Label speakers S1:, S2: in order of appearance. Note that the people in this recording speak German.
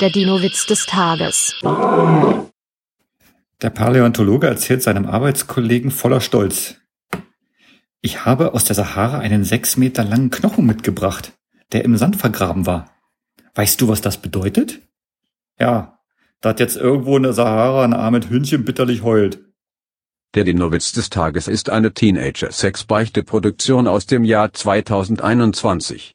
S1: Der Dino-Witz des Tages.
S2: Der Paläontologe erzählt seinem Arbeitskollegen voller Stolz. Ich habe aus der Sahara einen sechs Meter langen Knochen mitgebracht, der im Sand vergraben war. Weißt du, was das bedeutet? Ja, da hat jetzt irgendwo in der Sahara ein armes Hündchen bitterlich heult.
S3: Der Dinowitz des Tages ist eine Teenager-Sex-Beichte-Produktion aus dem Jahr 2021.